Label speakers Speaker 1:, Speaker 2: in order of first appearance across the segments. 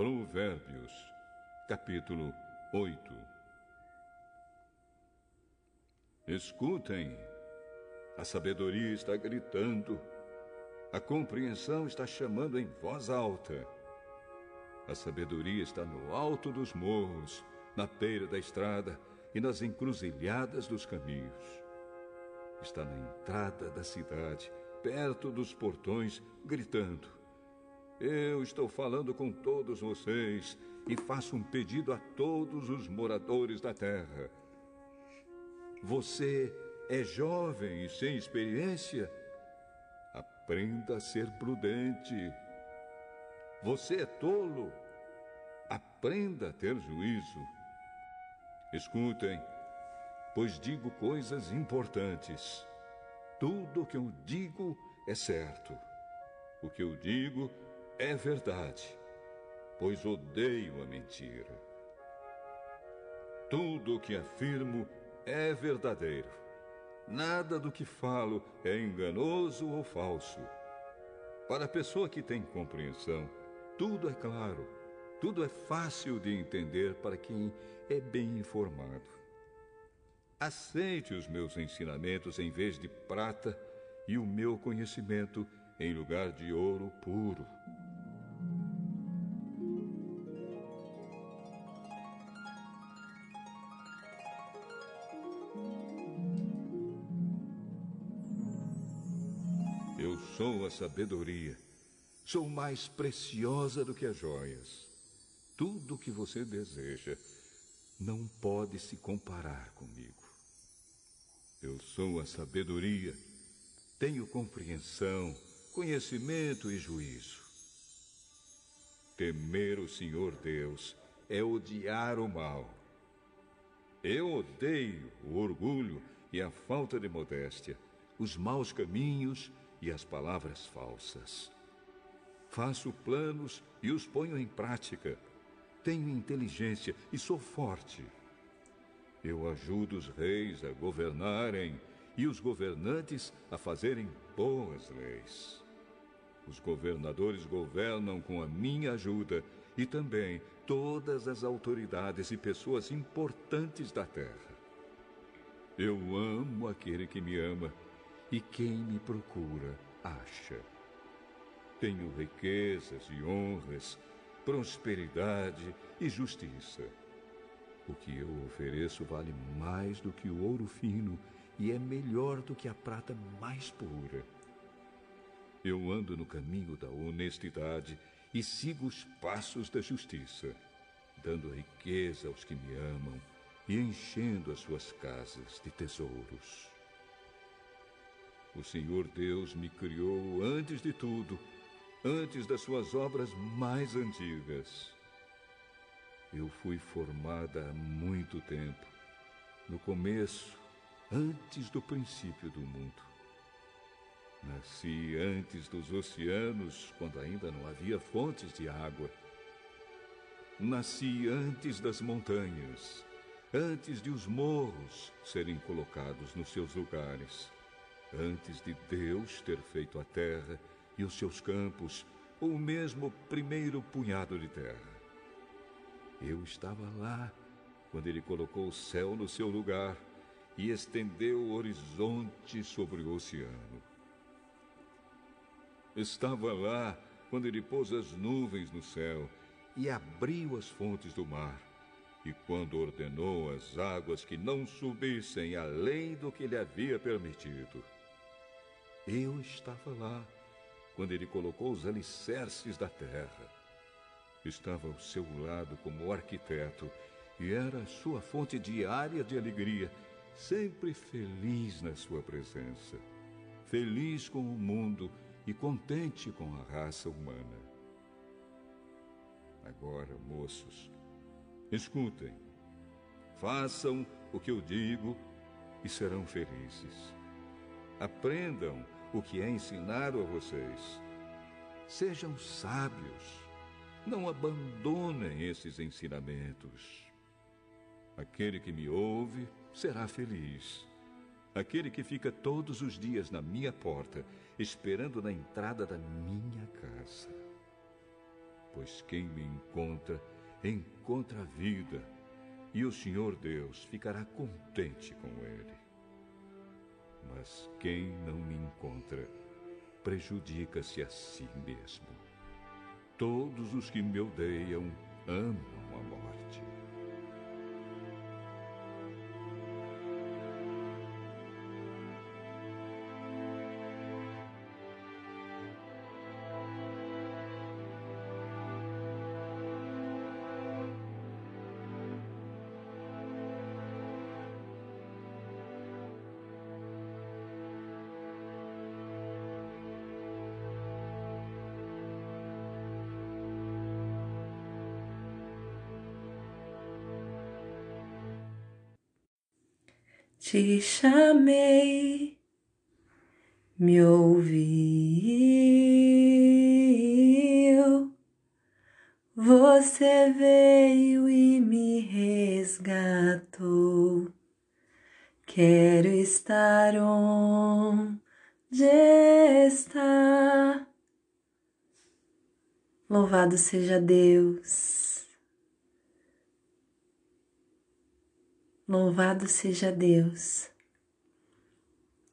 Speaker 1: Provérbios, capítulo 8 Escutem, a sabedoria está gritando, a compreensão está chamando em voz alta. A sabedoria está no alto dos morros, na beira da estrada e nas encruzilhadas dos caminhos. Está na entrada da cidade, perto dos portões, gritando: eu estou falando com todos vocês e faço um pedido a todos os moradores da terra. Você é jovem e sem experiência? Aprenda a ser prudente. Você é tolo? Aprenda a ter juízo. Escutem, pois digo coisas importantes. Tudo o que eu digo é certo. O que eu digo é verdade, pois odeio a mentira. Tudo o que afirmo é verdadeiro. Nada do que falo é enganoso ou falso. Para a pessoa que tem compreensão, tudo é claro, tudo é fácil de entender para quem é bem informado. Aceite os meus ensinamentos em vez de prata e o meu conhecimento em lugar de ouro puro. Sou a sabedoria. Sou mais preciosa do que as joias. Tudo o que você deseja não pode se comparar comigo. Eu sou a sabedoria. Tenho compreensão, conhecimento e juízo. Temer o Senhor Deus é odiar o mal. Eu odeio o orgulho e a falta de modéstia, os maus caminhos e as palavras falsas. Faço planos e os ponho em prática. Tenho inteligência e sou forte. Eu ajudo os reis a governarem e os governantes a fazerem boas leis. Os governadores governam com a minha ajuda e também todas as autoridades e pessoas importantes da terra. Eu amo aquele que me ama e quem me procura acha. Tenho riquezas e honras, prosperidade e justiça. O que eu ofereço vale mais do que o ouro fino e é melhor do que a prata mais pura. Eu ando no caminho da honestidade e sigo os passos da justiça, dando riqueza aos que me amam e enchendo as suas casas de tesouros. O Senhor Deus me criou antes de tudo, antes das suas obras mais antigas. Eu fui formada há muito tempo, no começo, antes do princípio do mundo. Nasci antes dos oceanos, quando ainda não havia fontes de água. Nasci antes das montanhas, antes de os morros serem colocados nos seus lugares antes de Deus ter feito a terra e os seus campos, ou mesmo o primeiro punhado de terra. Eu estava lá quando ele colocou o céu no seu lugar e estendeu o horizonte sobre o oceano. Estava lá quando ele pôs as nuvens no céu e abriu as fontes do mar, e quando ordenou as águas que não subissem além do que lhe havia permitido. Eu estava lá quando ele colocou os alicerces da terra. Estava ao seu lado como arquiteto e era sua fonte diária de alegria, sempre feliz na sua presença, feliz com o mundo e contente com a raça humana. Agora, moços, escutem, façam o que eu digo e serão felizes. Aprendam o que é ensinado a vocês. Sejam sábios. Não abandonem esses ensinamentos. Aquele que me ouve será feliz. Aquele que fica todos os dias na minha porta, esperando na entrada da minha casa. pois quem me encontra, encontra a vida, e o Senhor Deus ficará contente com ele. Mas quem não me encontra, prejudica-se a si mesmo. Todos os que me odeiam amam
Speaker 2: Te chamei, me ouviu. Você veio e me resgatou. Quero estar onde está. Louvado seja Deus. Louvado seja Deus.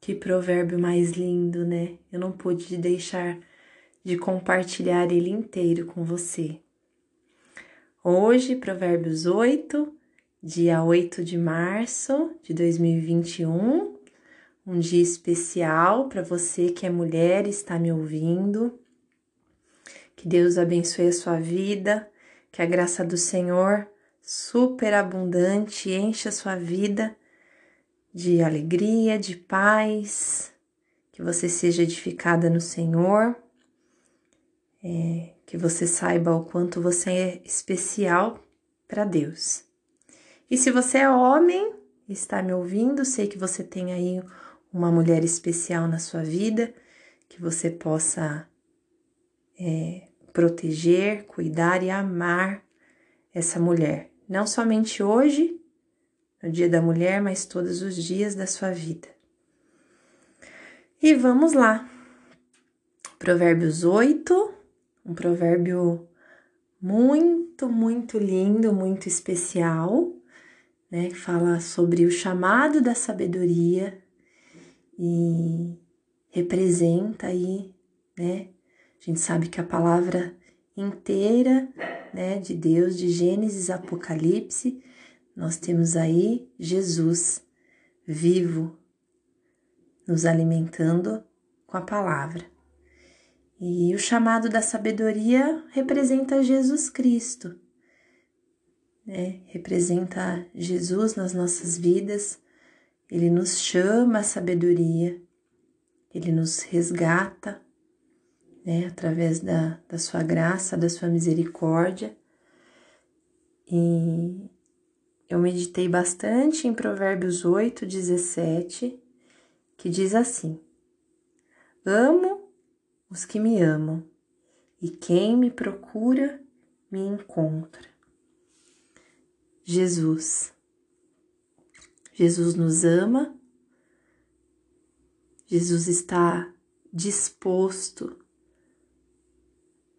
Speaker 2: Que provérbio mais lindo, né? Eu não pude deixar de compartilhar ele inteiro com você. Hoje, Provérbios 8, dia 8 de março de 2021, um dia especial para você que é mulher e está me ouvindo. Que Deus abençoe a sua vida, que a graça do Senhor superabundante, encha sua vida de alegria, de paz, que você seja edificada no Senhor, é, que você saiba o quanto você é especial para Deus. E se você é homem está me ouvindo, sei que você tem aí uma mulher especial na sua vida, que você possa é, proteger, cuidar e amar essa mulher não somente hoje, no Dia da Mulher, mas todos os dias da sua vida. E vamos lá. Provérbios 8, um provérbio muito, muito lindo, muito especial, né? Que fala sobre o chamado da sabedoria e representa aí, né? A gente sabe que a palavra inteira né, de Deus, de Gênesis Apocalipse, nós temos aí Jesus vivo, nos alimentando com a palavra. E o chamado da sabedoria representa Jesus Cristo, né? representa Jesus nas nossas vidas, ele nos chama à sabedoria, ele nos resgata né, através da, da sua graça, da sua misericórdia. E eu meditei bastante em Provérbios 8, 17, que diz assim: Amo os que me amam, e quem me procura me encontra. Jesus. Jesus nos ama, Jesus está disposto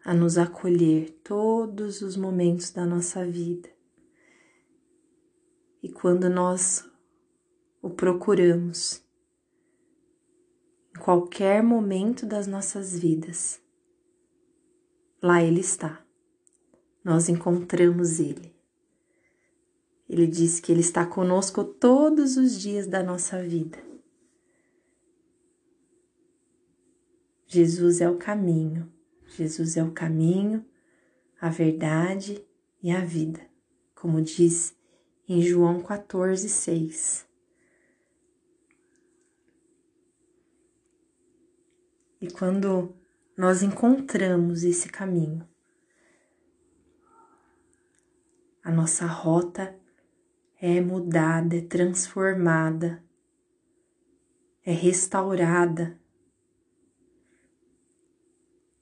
Speaker 2: a nos acolher todos os momentos da nossa vida. E quando nós o procuramos, em qualquer momento das nossas vidas, lá Ele está. Nós encontramos Ele. Ele diz que Ele está conosco todos os dias da nossa vida. Jesus é o caminho Jesus é o caminho, a verdade e a vida, como diz em João 14, 6. E quando nós encontramos esse caminho, a nossa rota é mudada, é transformada, é restaurada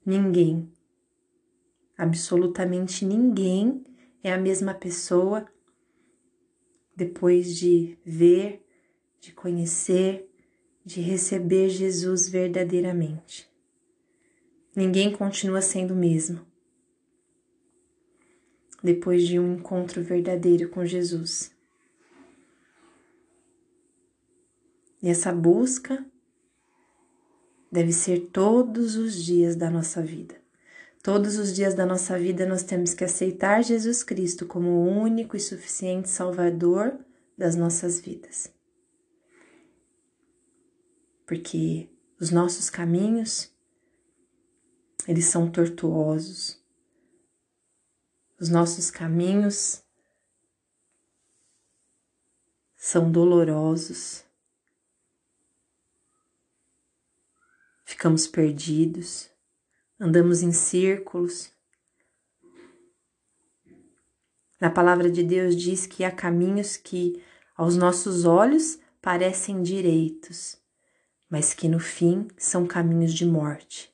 Speaker 2: Ninguém, absolutamente ninguém é a mesma pessoa depois de ver, de conhecer, de receber Jesus verdadeiramente. Ninguém continua sendo o mesmo. depois de um encontro verdadeiro com Jesus. E essa busca deve ser todos os dias da nossa vida. Todos os dias da nossa vida nós temos que aceitar Jesus Cristo como o único e suficiente Salvador das nossas vidas. Porque os nossos caminhos eles são tortuosos. Os nossos caminhos são dolorosos. Ficamos perdidos, andamos em círculos. Na palavra de Deus diz que há caminhos que aos nossos olhos parecem direitos, mas que no fim são caminhos de morte.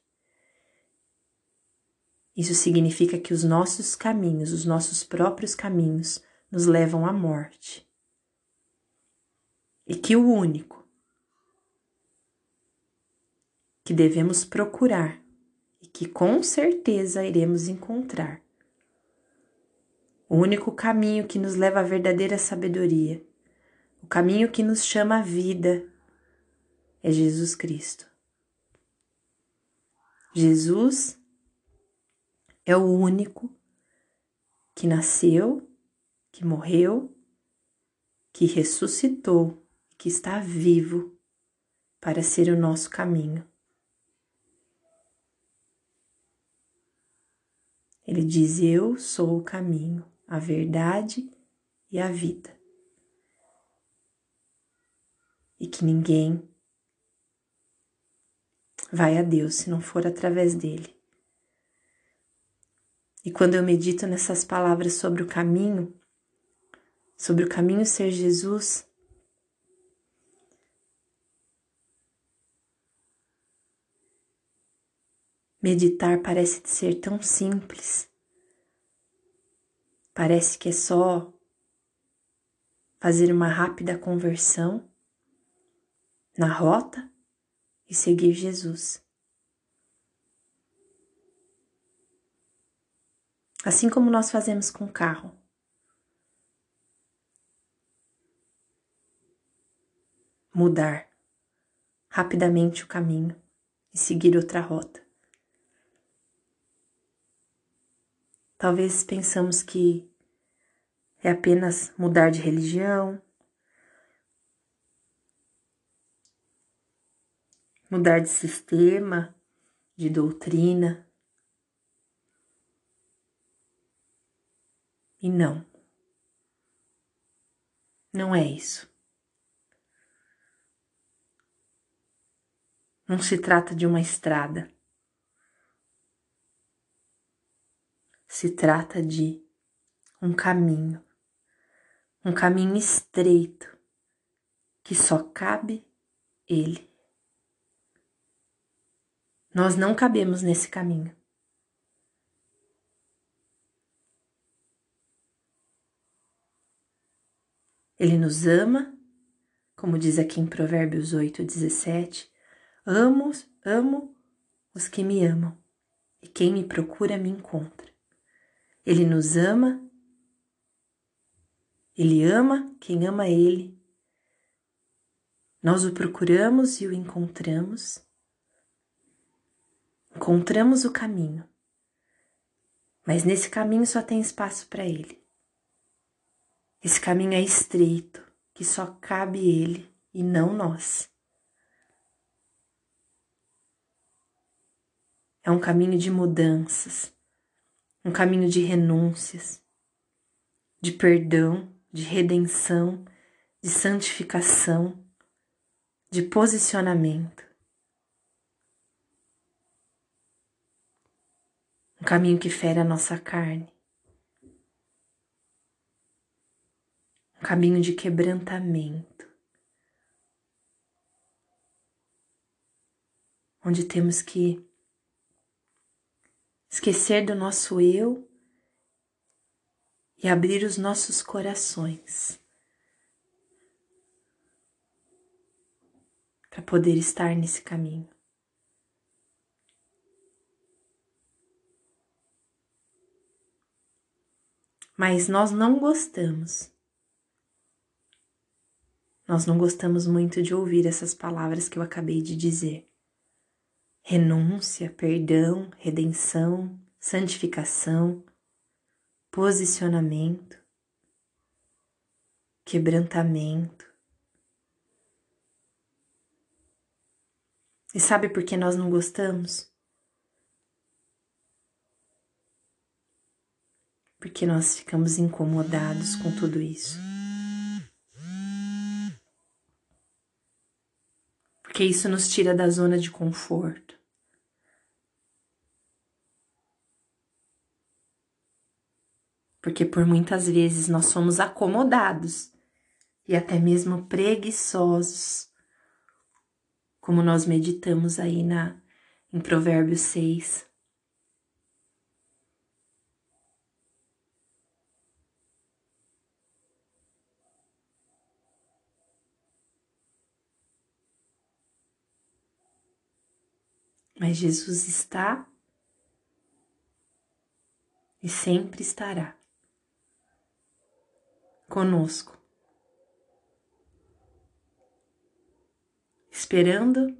Speaker 2: Isso significa que os nossos caminhos, os nossos próprios caminhos, nos levam à morte. E que o único que devemos procurar e que com certeza iremos encontrar, o único caminho que nos leva à verdadeira sabedoria, o caminho que nos chama à vida, é Jesus Cristo. Jesus é o único que nasceu, que morreu, que ressuscitou, que está vivo para ser o nosso caminho. Ele diz: Eu sou o caminho, a verdade e a vida. E que ninguém vai a Deus se não for através dele. E quando eu medito nessas palavras sobre o caminho, sobre o caminho ser Jesus, meditar parece ser tão simples. Parece que é só fazer uma rápida conversão na rota e seguir Jesus. assim como nós fazemos com o carro. Mudar rapidamente o caminho e seguir outra rota. Talvez pensamos que é apenas mudar de religião, mudar de sistema, de doutrina. E não. Não é isso. Não se trata de uma estrada. Se trata de um caminho, um caminho estreito que só cabe Ele. Nós não cabemos nesse caminho. Ele nos ama, como diz aqui em Provérbios 8, 17: Amo, amo os que me amam, e quem me procura me encontra. Ele nos ama, ele ama quem ama ele. Nós o procuramos e o encontramos. Encontramos o caminho, mas nesse caminho só tem espaço para ele. Esse caminho é estreito, que só cabe ele e não nós. É um caminho de mudanças, um caminho de renúncias, de perdão, de redenção, de santificação, de posicionamento. Um caminho que fere a nossa carne, caminho de quebrantamento, onde temos que esquecer do nosso eu e abrir os nossos corações para poder estar nesse caminho. Mas nós não gostamos. Nós não gostamos muito de ouvir essas palavras que eu acabei de dizer. Renúncia, perdão, redenção, santificação, posicionamento, quebrantamento. E sabe por que nós não gostamos? Porque nós ficamos incomodados com tudo isso. Porque isso nos tira da zona de conforto. porque por muitas vezes nós somos acomodados e até mesmo preguiçosos, como nós meditamos aí na em Provérbios 6. Mas Jesus está e sempre estará conosco, esperando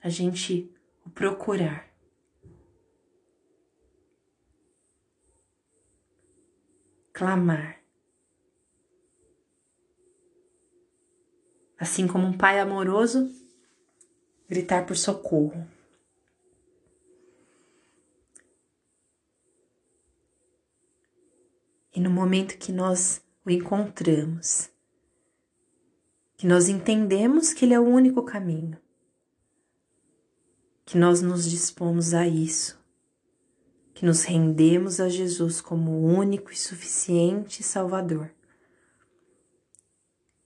Speaker 2: a gente o procurar. Clamar. Assim como um pai amoroso gritar por socorro. E no momento que nós o encontramos, que nós entendemos que Ele é o único caminho, que nós nos dispomos a isso, que nos rendemos a Jesus como o único e suficiente Salvador.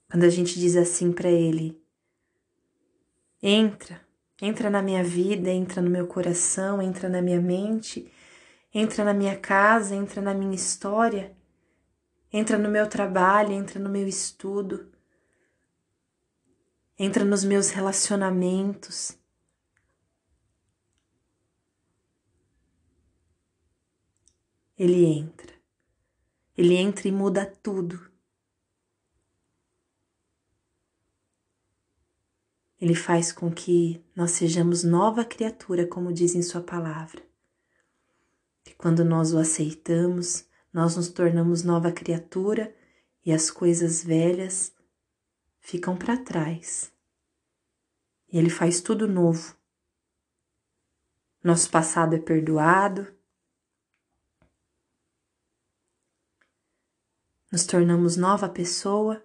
Speaker 2: Quando a gente diz assim para Ele: entra, entra na minha vida, entra no meu coração, entra na minha mente, entra na minha casa, entra na minha história entra no meu trabalho, entra no meu estudo, entra nos meus relacionamentos. Ele entra, ele entra e muda tudo. Ele faz com que nós sejamos nova criatura, como diz em Sua palavra. Que quando nós o aceitamos, nós nos tornamos nova criatura e as coisas velhas ficam para trás. E Ele faz tudo novo. Nosso passado é perdoado. Nos tornamos nova pessoa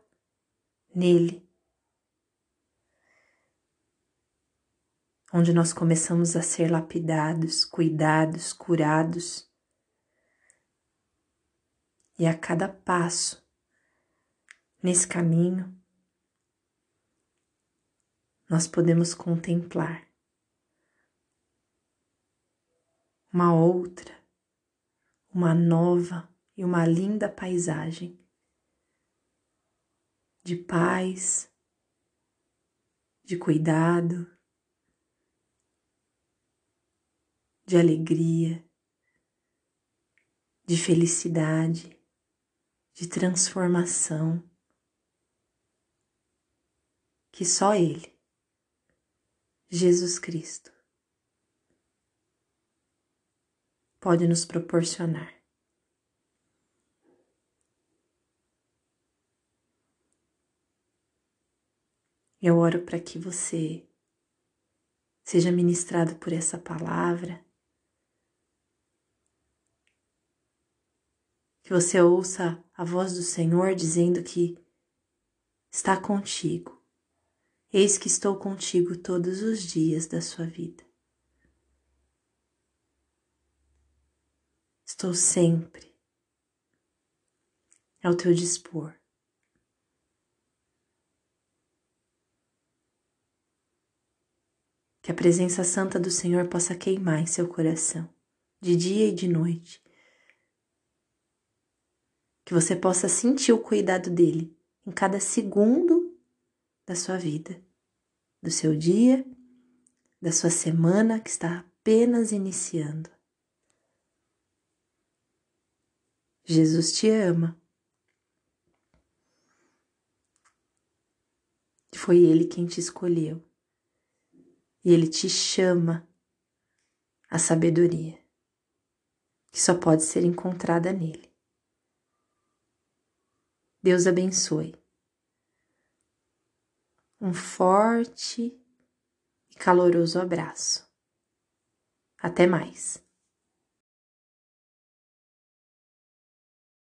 Speaker 2: nele. Onde nós começamos a ser lapidados, cuidados, curados e a cada passo nesse caminho, nós podemos contemplar uma outra, uma nova e uma linda paisagem de paz, de cuidado, de alegria, de felicidade de transformação que só Ele, Jesus Cristo, pode nos proporcionar. Eu oro para que você seja ministrado por essa palavra que você ouça a voz do Senhor dizendo que está contigo. Eis que estou contigo todos os dias da sua vida. Estou sempre ao teu dispor. Que a presença santa do Senhor possa queimar em seu coração, de dia e de noite, que você possa sentir o cuidado dele em cada segundo da sua vida, do seu dia, da sua semana que está apenas iniciando. Jesus te ama. Foi Ele quem te escolheu. E Ele te chama à sabedoria, que só pode ser encontrada nele. Deus abençoe. Um forte e caloroso abraço. Até mais.